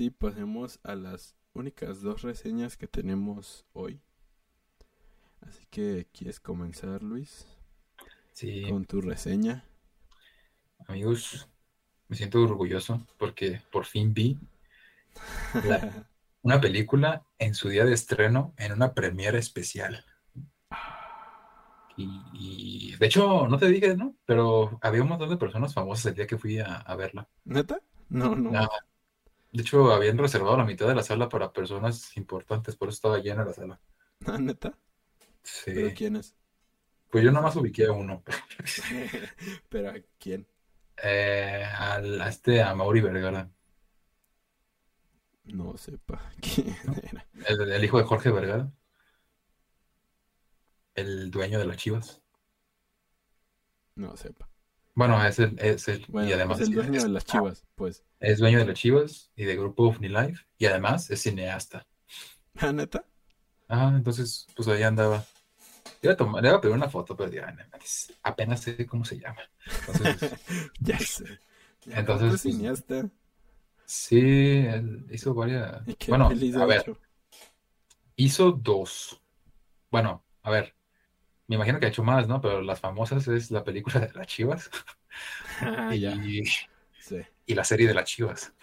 sí, pasemos a las únicas dos reseñas que tenemos hoy. Así que, ¿quieres comenzar, Luis? Sí. Con tu reseña. Amigos, me siento orgulloso porque por fin vi una película en su día de estreno en una premiere especial. Y, de hecho, no te dije, ¿no? Pero había un montón de personas famosas el día que fui a, verla. ¿Neta? No, no. De hecho, habían reservado la mitad de la sala para personas importantes, por eso estaba llena la sala. ¿Ah, neta? Sí. ¿Pero quién es? Pues yo nomás ubiqué a uno. ¿Pero a quién? Eh, a este, a Mauri Vergara. No sepa quién era. El, hijo de Jorge Vergara. El dueño de las chivas. No sepa. Bueno, es el, es el y además es el dueño de las chivas, pues. Es dueño de las chivas y de grupo OVNI y además es cineasta. ¿Ah, neta? Ah, entonces, pues ahí andaba. Le iba a, pedir una foto, pero ya, apenas sé cómo se llama. Entonces, ya sé. entonces, pues, cineasta. Sí, él hizo varias. Bueno, a ver. Hizo dos. Bueno, a ver. Me imagino que ha hecho más, ¿no? Pero las famosas es la película de las chivas. Ah, y, sí. y la serie de las chivas.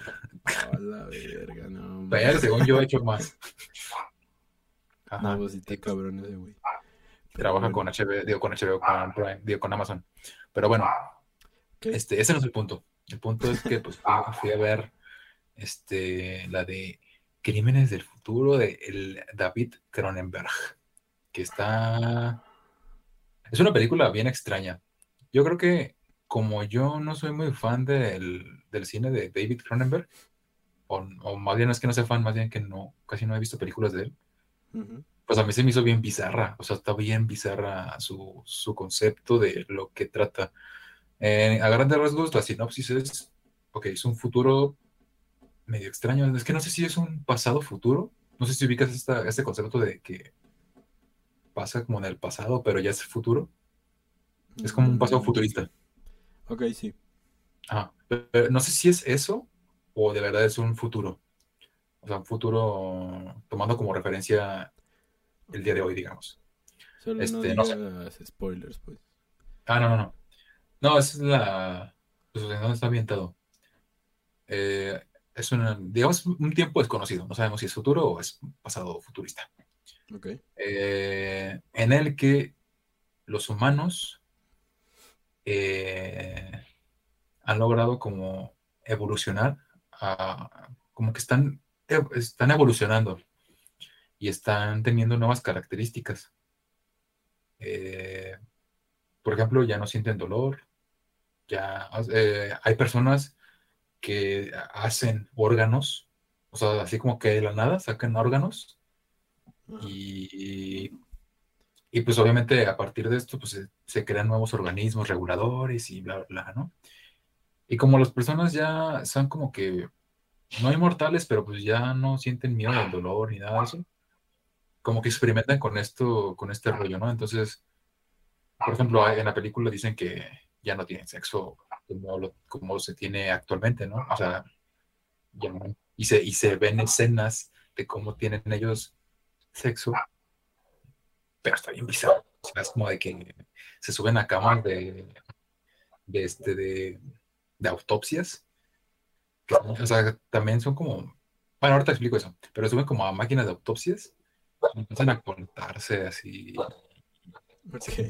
A la verga, no. Pero según yo he hecho más. Ajá. No, pues sí cabrón ese güey. Trabaja con HBO, digo con HBO, con Prime, digo con Amazon. Pero bueno, este, ese no es el punto. El punto es que pues fui a ver este, la de Crímenes del Futuro de el David Cronenberg, que está... Es una película bien extraña. Yo creo que como yo no soy muy fan del, cine de David Cronenberg, o, más bien no es que no sea fan, más bien que no, casi no he visto películas de él, pues a mí se me hizo bien bizarra, o sea, está bien bizarra su, concepto de lo que trata. Eh, a grandes rasgos, la sinopsis es, ok, es un futuro medio extraño. Es que no sé si es un pasado futuro. No sé si ubicas este concepto de que pasa como en el pasado, pero ya es futuro. Es como un pasado mm. futurista. Ok, sí. Ah, no sé si es eso o de verdad es un futuro. O sea, un futuro tomando como referencia el día de hoy, digamos. Solo este, no spoilers, pues. Ah, no, no, no. No, es la... Pues, ¿Dónde está ambientado? Eh, es un, digamos, un tiempo desconocido. No sabemos si es futuro o es pasado futurista. Eh, en el que los humanos eh, han logrado como evolucionar, como que están, están evolucionando y están teniendo nuevas características. Eh, por ejemplo, ya no sienten dolor, ya hay personas que hacen órganos, o sea, así como que de la nada sacan órganos y, y pues obviamente a partir de esto pues se, crean nuevos organismos reguladores y bla, bla, ¿no? Y como las personas ya son como que no inmortales, pero pues ya no sienten miedo al dolor ni nada de eso, como que experimentan con esto, con este rollo, ¿no? Entonces, por ejemplo, en la película dicen que ya no tienen sexo como, se tiene actualmente, ¿no? O sea, y, se, y se ven escenas de cómo tienen ellos sexo, pero está bien bizarro. O sea, es como de que se suben a camas de, de, este, de, de autopsias. o sea, también son como, bueno, ahorita explico eso, pero suben como a máquinas de autopsias, empiezan a contarse así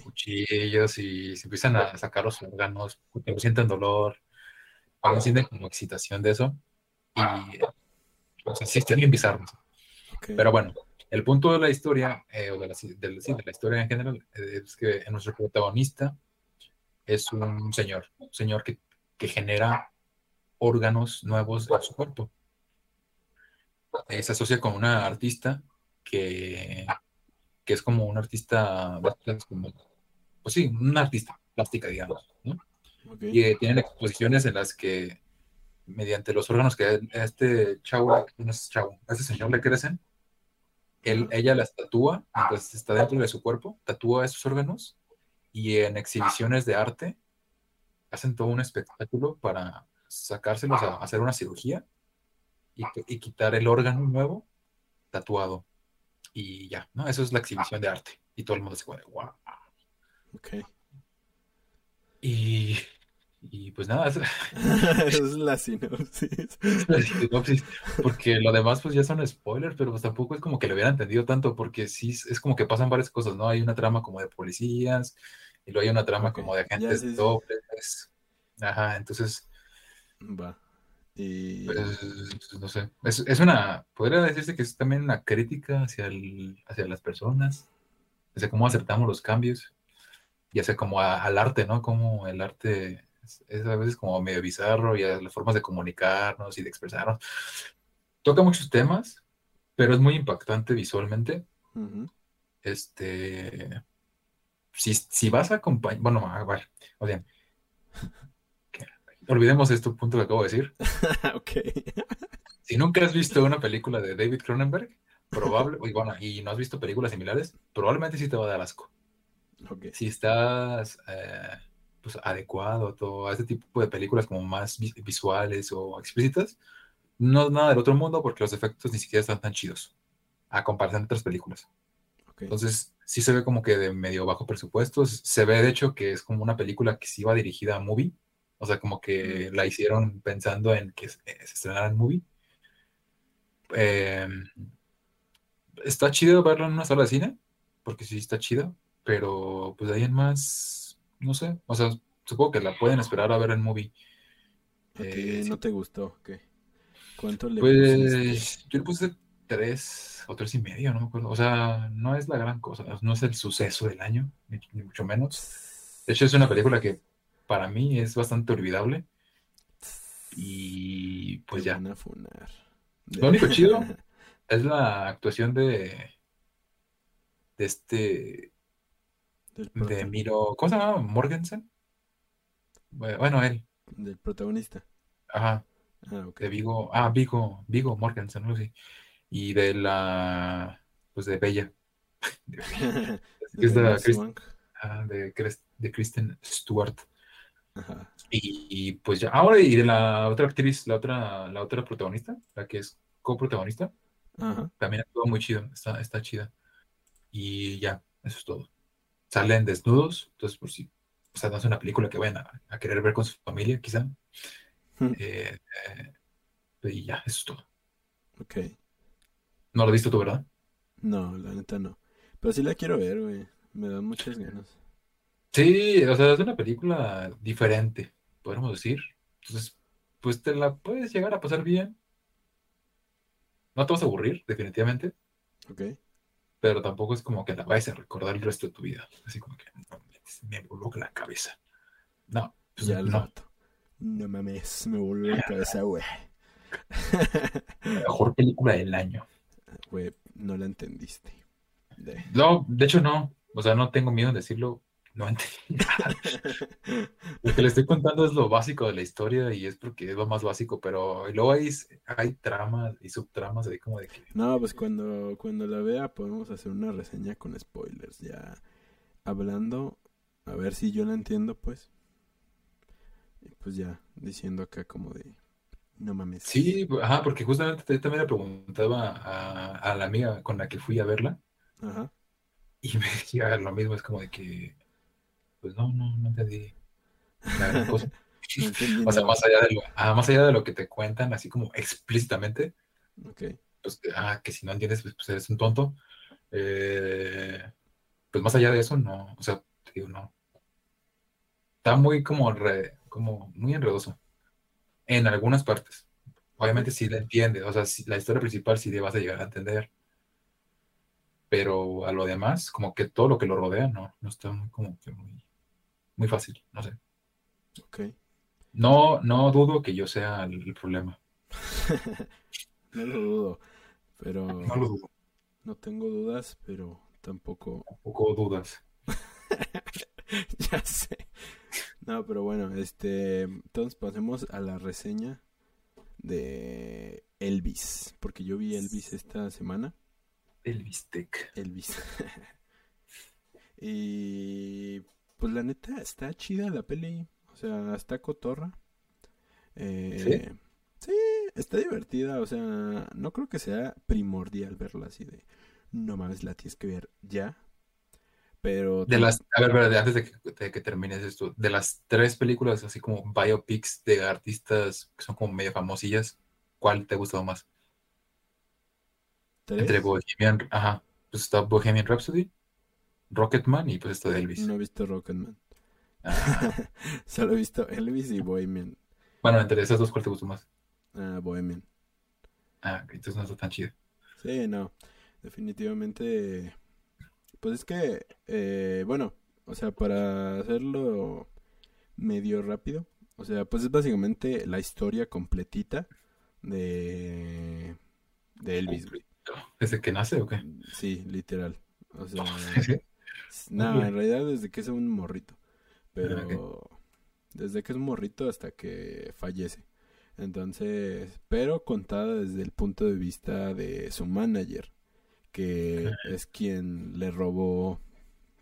cuchillos y se empiezan a sacar los órganos, porque sienten dolor, ahora sienten como excitación de eso. Y, o sea, sí, está bien bizarro. Pero bueno, el punto de la historia, eh, o de la, de, la historia en general, es que nuestro protagonista es un señor, un señor que, que genera órganos nuevos en su cuerpo. Eh, se asocia con una artista que que es como un artista, como, pues sí, un artista plástica, digamos, ¿no? Y eh, tienen exposiciones en las que, mediante los órganos que a este chavo, no es chavo, a ese señor le crecen, él, ella las tatúa, entonces está dentro de su cuerpo, tatúa esos órganos y en exhibiciones de arte hacen todo un espectáculo para sacárselos a hacer una cirugía y, quitar el órgano nuevo tatuado. Y ya, ¿no? Eso es la exhibición de arte. Y todo el mundo se puede, wow. Ok. Y, y pues nada, es la sinopsis. la sinopsis. Porque lo demás pues ya son spoilers, pero pues tampoco es como que lo hubiera entendido tanto, porque sí es como que pasan varias cosas, ¿no? Hay una trama como de policías, y luego hay una trama como de agentes dobles. Ajá, entonces. Va. Y... Pues, no sé. Es, es, una. Podría decirse que es también una crítica hacia, el, hacia las personas, hacia cómo aceptamos los cambios, y hacia como al arte, ¿no? Como el arte es, a veces como medio bizarro y las formas de comunicarnos y de expresarnos. Toca muchos temas, pero es muy impactante visualmente. Este si, vas a acompañar, bueno, a ver, olvidemos este punto que acabo de decir. ok. si nunca has visto una película de David Cronenberg, probable, y bueno, y no has visto películas similares, probablemente sí te va a dar asco. Okay. Si estás eh, pues, adecuado a este tipo de películas como más visuales o explícitas, no es nada del otro mundo porque los efectos ni siquiera están tan chidos a comparación de otras películas. Entonces, sí se ve como que de medio bajo presupuesto. Se ve, de hecho, que es como una película que sí iba dirigida a movie. O sea, como que la hicieron pensando en que se, estrenara en movie. Em, está chido verlo en una sala de cine, porque sí está chido, pero pues de ahí en más, no sé. O sea, supongo que la pueden esperar a ver en movie. Eh, no te gustó? ¿Qué? ¿Cuánto le Pues yo le puse tres o tres y medio, no me acuerdo. O sea, no es la gran cosa, no es el suceso del año, ni, mucho menos. De hecho, es una película que para mí es bastante olvidable. Y pues ya. Lo único chido es la actuación de. de este. De Miro. ¿Cómo se llama? ¿Morgensen? Bueno, él. Del protagonista. Ajá. Ah, De Vigo. Ah, Vigo. Vigo Morgensen, no sé y de la, pues de Bella. de, ah, de, de, Kristen Stewart. Y, pues ya, ahora y de la otra actriz, la otra, la otra protagonista, la que es coprotagonista, también actúa muy chido, está, está chida. Y ya, eso es todo. Salen desnudos, entonces por si, o sea, no es una película que vayan a, querer ver con su familia, quizá. Eh, eh, y ya, eso es todo. Ok. No lo has visto tú, ¿verdad? No, la neta no. Pero sí la quiero ver, güey. Me dan muchas ganas. Sí, o sea, es una película diferente, podemos decir. Entonces, pues te la puedes llegar a pasar bien. No te vas a aburrir, definitivamente. Ok. Pero tampoco es como que la vayas a recordar el resto de tu vida. Así como que me voló la cabeza. No, pues ya no. No mames, me voló la cabeza, güey. Mejor película del año. Güey, no la entendiste. No, de hecho no. O sea, no tengo miedo en decirlo. No entendí nada. lo que le estoy contando es lo básico de la historia y es porque es lo más básico, pero luego hay, hay tramas y subtramas ahí como de que... No, pues cuando, cuando la vea podemos hacer una reseña con spoilers, ya hablando, a ver si yo la entiendo, pues. Y pues ya, diciendo acá como de no mames. Sí, ajá, porque justamente también le preguntaba a, la amiga con la que fui a verla. Ajá. Y me decía lo mismo, es como de que, pues no, no, no entendí la gran cosa. o sea, más allá, de lo, ah, más allá de lo que te cuentan, así como explícitamente. Ok. Pues, ah, que si no entiendes, pues, pues eres un tonto. Eh, pues más allá de eso, no, o sea, te digo, no. Está muy como, re, como muy enredoso en algunas partes. Obviamente sí la entiende, o sea, la historia principal sí le vas a llegar a entender. Pero a lo demás, como que todo lo que lo rodea, no, no está muy, como que muy, muy fácil, no sé. Ok. No, no dudo que yo sea el, problema. no lo dudo, pero... No lo dudo. No tengo dudas, pero tampoco... Tampoco dudas. ya sé. No, pero bueno, este, entonces pasemos a la reseña de Elvis, porque yo vi Elvis esta semana. Elvis Tech. Elvis. y pues la neta está chida la peli, o sea, está cotorra. Eh, ¿Sí? está divertida, o sea, no creo que sea primordial verla así de, no mames, la tienes que ver ya. Pero... De las, a ver, antes de que, que, termines esto, de las tres películas así como biopics de artistas que son como medio famosillas, ¿cuál te ha gustado más? Entre Bohemian, ajá, pues está Bohemian Rhapsody, Rocketman y pues está Elvis. No he visto Rocketman. Ah. Solo he visto Elvis y Bohemian. Bueno, entre esas dos, ¿cuál te gustó más? Ah, Bohemian. Ah, entonces no está tan chido. Sí, no. Definitivamente. Pues es que, eh, bueno, o sea, para hacerlo medio rápido, o sea, pues es básicamente la historia completita de, de Elvis. ¿Desde que nace o qué? Sí, literal. O sea, no, en realidad desde que es un morrito. Pero desde que es un morrito hasta que fallece. Entonces, pero contada desde el punto de vista de su manager, que es quien le robó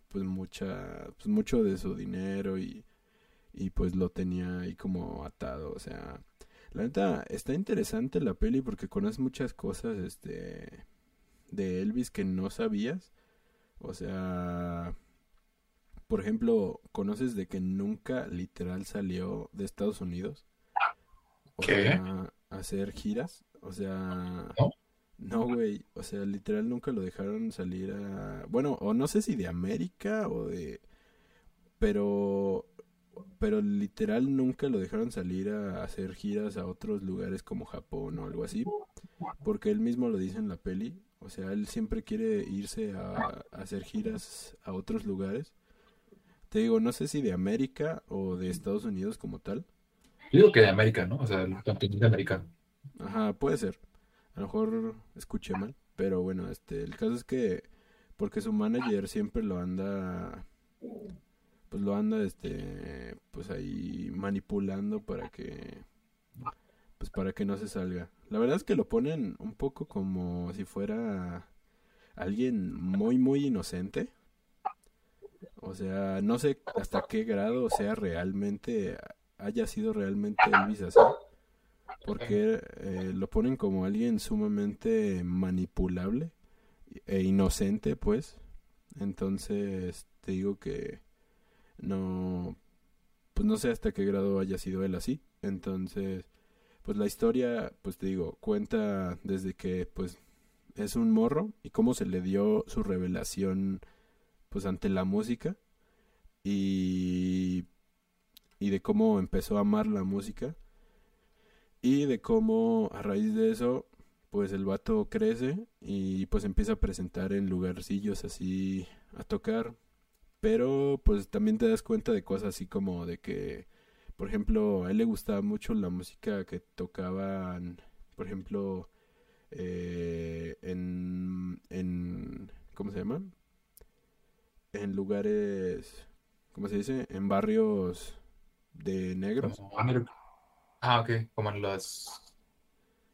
pues mucha pues mucho de su dinero y, y pues lo tenía ahí como atado, o sea, la neta está interesante la peli porque conoces muchas cosas este de Elvis que no sabías. O sea, por ejemplo, ¿conoces de que nunca literal salió de Estados Unidos? O ¿Qué? a hacer giras. O sea, no, güey. O sea, literal nunca lo dejaron salir a. Bueno, o no sé si de América o de. Pero. Pero literal nunca lo dejaron salir a hacer giras a otros lugares como Japón o algo así. Porque él mismo lo dice en la peli. O sea, él siempre quiere irse a hacer giras a otros lugares te digo, no sé si de América o de Estados Unidos como tal. Yo digo que de América, ¿no? O sea, el continente americano. Ajá, puede ser. A lo mejor escuché mal, pero bueno, este, el caso es que porque su manager siempre lo anda pues lo anda este pues ahí manipulando para que pues para que no se salga. La verdad es que lo ponen un poco como si fuera alguien muy muy inocente o sea, no sé hasta qué grado sea realmente, haya sido realmente Elvis así. Porque eh, lo ponen como alguien sumamente manipulable e inocente, pues. Entonces, te digo que no, pues no sé hasta qué grado haya sido él así. Entonces, pues la historia, pues te digo, cuenta desde que, pues, es un morro y cómo se le dio su revelación pues ante la música y, y de cómo empezó a amar la música y de cómo a raíz de eso pues el vato crece y pues empieza a presentar en lugarcillos así a tocar. Pero pues también te das cuenta de cosas así como de que por ejemplo a él le gustaba mucho la música que tocaban por ejemplo eh, en en ¿cómo se llama? en lugares, ¿cómo se dice? En barrios de negros. Ah, ok, como en los...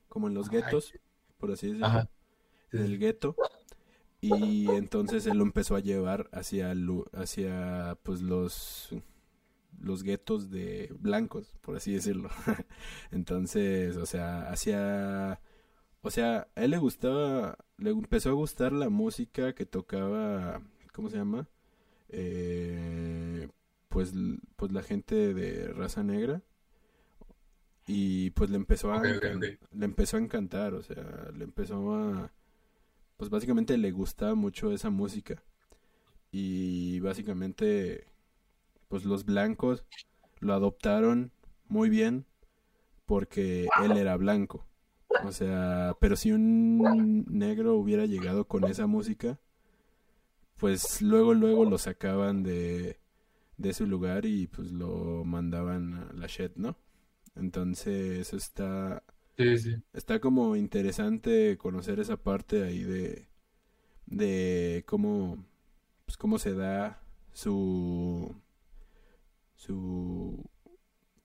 Como en los guetos, por así decirlo. En el gueto. Y entonces él lo empezó a llevar hacia, hacia pues los los guetos de blancos, por así decirlo. Entonces, o sea, hacia o sea, a él le gustaba le empezó a gustar la música que tocaba ¿cómo se llama? Eh, pues, pues la gente de raza negra y pues le empezó a le empezó a encantar, o sea, le empezó a pues básicamente le gustaba mucho esa música y básicamente pues los blancos lo adoptaron muy bien porque él era blanco. O sea, pero si un negro hubiera llegado con esa música, pues luego, luego lo sacaban de, de su lugar y pues lo mandaban a la shed, ¿no? Entonces está... Sí, sí. Está como interesante conocer esa parte ahí de, de cómo, pues cómo se da su, su,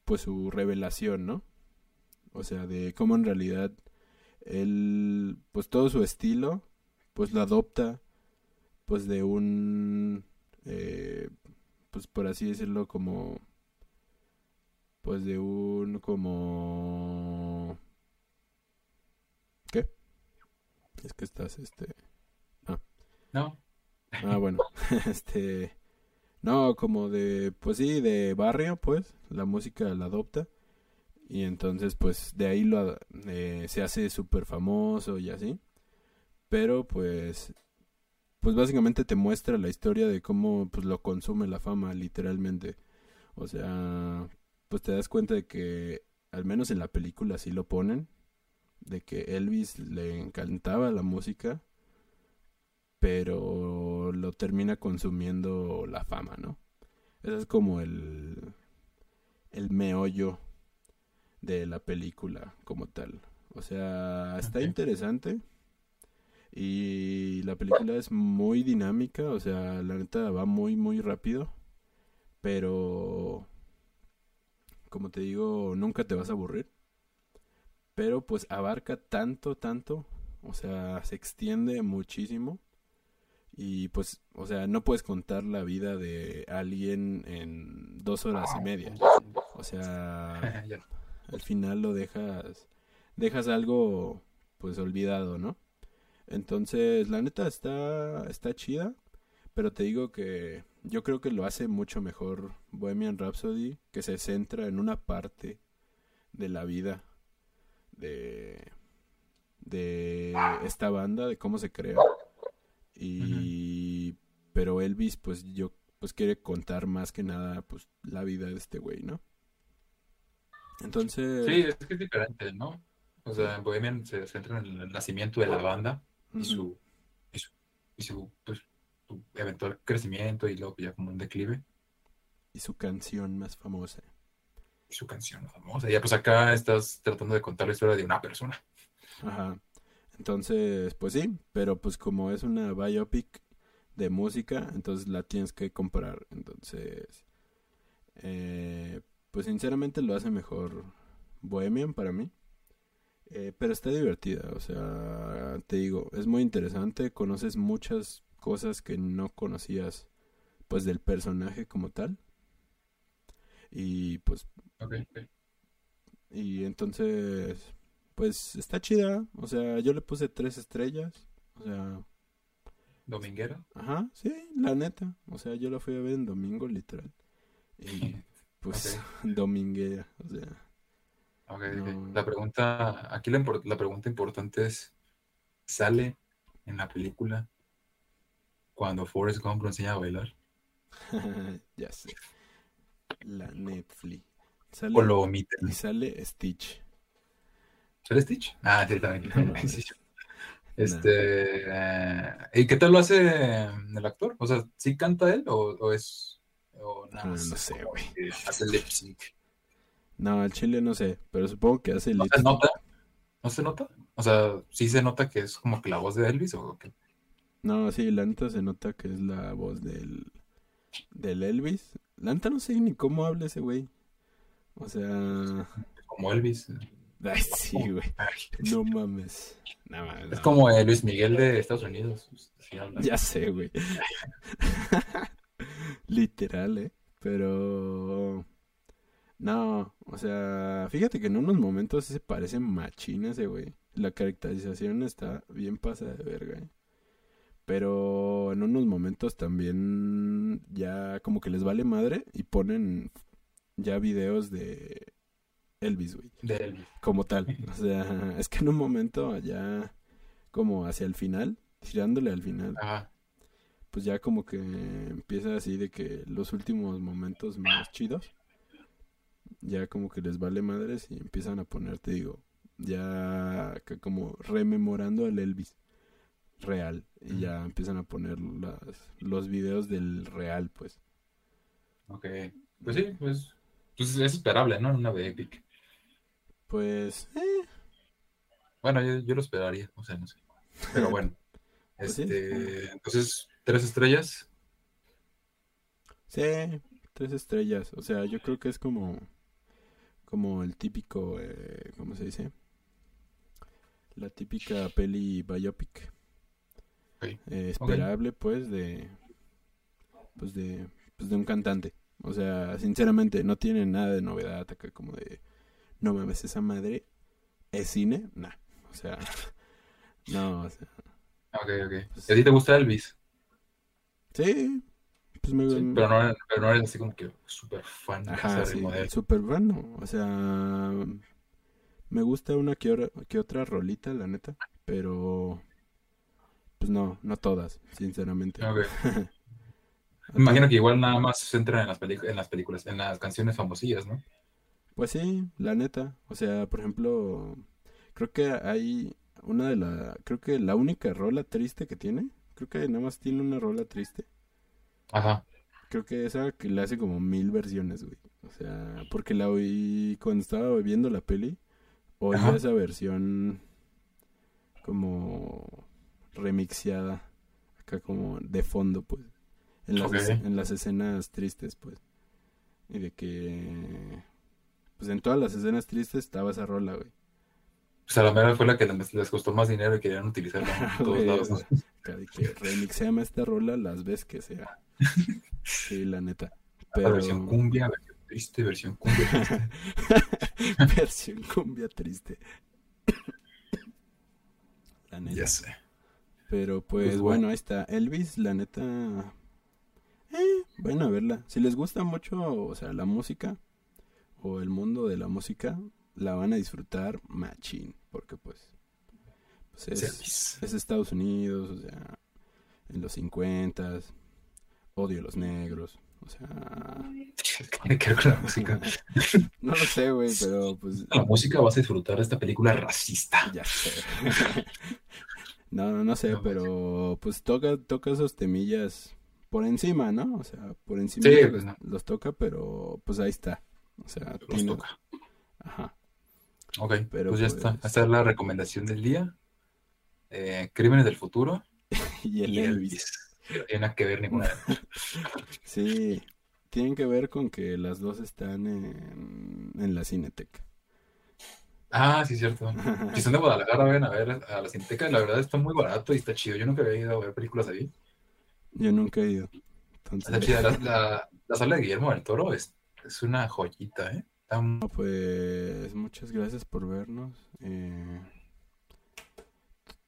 pues su revelación, ¿no? O sea, de cómo en realidad él, pues todo su estilo, pues lo adopta pues de un, eh, pues por así decirlo, como, pues de un, como, Es que estás, este... No. Ah, bueno. este... No, como de, pues sí, de barrio, pues, la música la adopta. Y entonces, pues, de ahí lo, eh, se hace súper famoso y así. Pero, pues, pues básicamente te muestra la historia de cómo, pues, lo consume la fama, literalmente. O sea, pues te das cuenta de que, al menos en la película así lo ponen, de que Elvis le encantaba la música, pero lo termina consumiendo la fama, ¿no? Ese es como el, el meollo de la película como tal. O sea, está interesante. Y la película es muy dinámica, o sea, la neta va muy, muy rápido. Pero, como te digo, nunca te vas a aburrir. Pero pues abarca tanto, tanto. O sea, se extiende muchísimo. Y pues, o sea, no puedes contar la vida de alguien en dos horas y media. O sea, al final lo dejas, dejas algo pues olvidado, ¿no? Entonces, la neta está, está chida, pero te digo que yo creo que lo hace mucho mejor Bohemian Rhapsody, que se centra en una parte de la vida de, de esta banda, de cómo se crea. Y, pero Elvis, pues yo, pues quiere contar más que nada, pues la vida de este güey, ¿no? Entonces... Sí, es que es diferente, ¿no? O sea, Bohemian se centra en el nacimiento de la banda y su, y su, y su, pues, su eventual crecimiento y luego ya como un declive. Y su canción más famosa. Y su canción más famosa. Ya pues acá estás tratando de contar la historia de una persona. Ajá. Entonces, pues sí, pero pues como es una biopic de música, entonces la tienes que comprar. Entonces, eh, pues sinceramente lo hace mejor Bohemian para mí. Eh, pero está divertida, o sea, te digo, es muy interesante, conoces muchas cosas que no conocías pues del personaje como tal. Y pues... Y entonces, pues está chida, o sea, yo le puse tres estrellas, o sea... ¿Dominguera? Ajá, sí, la neta, o sea, yo la fui a ver en domingo literal. Y pues dominguera, o sea... La pregunta, aquí la, la, pregunta importante es, ¿sale en la película cuando Forrest Gump lo enseña a bailar? ya sé. La Netflix. o lo omite. Y sale Stitch. ¿Sale Stitch? Ah, sí, también. este, eh, ¿Y qué tal lo hace el actor? O sea, ¿sí canta él o, es... O nada, no, sé, güey. Hace lip sync. No, el chile no sé, pero supongo que hace ¿No se nota? ¿No se nota? O sea, ¿sí se nota que es como que la voz de Elvis o qué? No, sí, la neta se nota que es la voz del, del Elvis. La neta no sé ni cómo habla ese güey. O sea... Como Elvis. Ay, sí, güey. No mames. Es como Luis Miguel de Estados Unidos. ya sé, güey. Literal, ¿eh? Pero... No, o sea, fíjate que en unos momentos se parece machina ese güey. La caracterización está bien pasada de verga. ¿eh? Pero en unos momentos también ya como que les vale madre y ponen ya videos de Elvis, güey. De Elvis. Como tal. O sea, es que en un momento ya como hacia el final, tirándole al final. Pues ya como que empieza así de que los últimos momentos más chidos ya como que les vale madres y empiezan a ponerte, digo, ya como rememorando al Elvis real y ya empiezan a poner las, los videos del real, pues. Ok, pues sí, pues, pues es esperable, ¿no? Una de Epic. Pues, eh. Bueno, yo, lo esperaría, o sea, no sé. Pero bueno, pues este, entonces, tres estrellas. Sí, tres estrellas. O sea, yo creo que es como como el típico, eh, ¿cómo se dice? La típica peli biopic. Eh, esperable, pues, de, pues de, pues de un cantante. O sea, sinceramente, no tiene nada de novedad acá como de, no mames, esa madre es cine, nah. O sea, no, o sea. Ok, ok. Pues ¿A ti te gusta Elvis? Sí. Pues me... Sí, pero, no, pero no eres así como que súper fan Ajá, sí, súper fan, no. O sea, me gusta una que, que otra rolita, la neta. Pero, pues no, no todas, sinceramente. Ok. Me imagino que igual nada más se centra en las, en las películas, en las canciones famosillas, ¿no? Pues sí, la neta. O sea, por ejemplo, creo que hay una de la, creo que la única rola triste que tiene, creo que nada más tiene una rola triste. Ajá. Creo que esa que le hace como mil versiones, güey. O sea, porque la oí cuando estaba viendo la peli, oí esa versión como remixeada, acá como de fondo, pues. En las, en las escenas tristes, pues. Y de que pues en todas las escenas tristes estaba esa rola, güey. Pues a la mera fue la que les costó más dinero y querían utilizarla en todos lados. ¿no? Que remixeame esta rola las veces que sea. Sí, la neta. Pero... versión cumbia, versión triste, versión cumbia triste. versión cumbia triste. la neta. Ya sé. Pero pues, pues bueno. ahí está. Elvis, la neta. Eh, bueno, a verla. Si les gusta mucho, o sea, la música, o el mundo de la música, la van a disfrutar machín, porque pues, pues es, es, Estados Unidos, o sea, en los 50 odio a los negros, o sea... ¿Qué que ver con la música? no lo sé, güey, pero pues... La música vas a disfrutar de esta película racista. Ya sé. no, no sé, pero pues toca, toca esos temillas por encima, ¿no? O sea, por encima pues, los toca, pero pues ahí está. O sea, Los toca. Ajá. Ok, pero pues ya está. Pues Esta es la recomendación del día. Eh, Crímenes del futuro. y el Elvis. No tiene nada que ver ninguna sí, tienen que ver con que las dos están en, en la Cineteca. Ah, sí, cierto. Si son de Guadalajara, ven a ver a la Cineteca. La verdad está muy barato y está chido. Yo nunca había ido a ver películas ahí. Yo nunca he ido. Está chida. La, la, sala de Guillermo del Toro es es una joyita, ¿eh? Pues muchas gracias por vernos. Eh,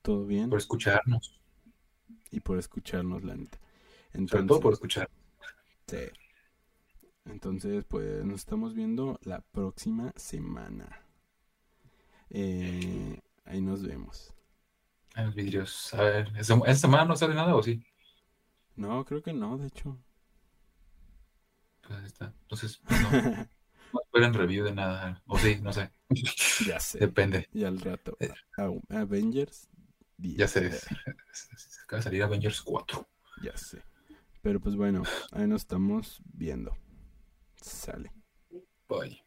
Todo bien. Por escucharnos. Y por escucharnos, la neta. Entonces, Sobre todo por escuchar. Sí. Entonces, pues nos estamos viendo la próxima semana. Eh, ahí nos vemos. En los vidrios. A ver, ¿esta semana no sale nada o sí? No, creo que no, de hecho. Pues, está. Entonces, no, no esperen review de nada. O sí, no sé. Ya sé. Depende. Y al rato. Eh, Avengers 10. Ya sé. Acaba de salir Avengers 4. Ya sé. Pero pues bueno, ahí nos estamos viendo. Sale. Bye.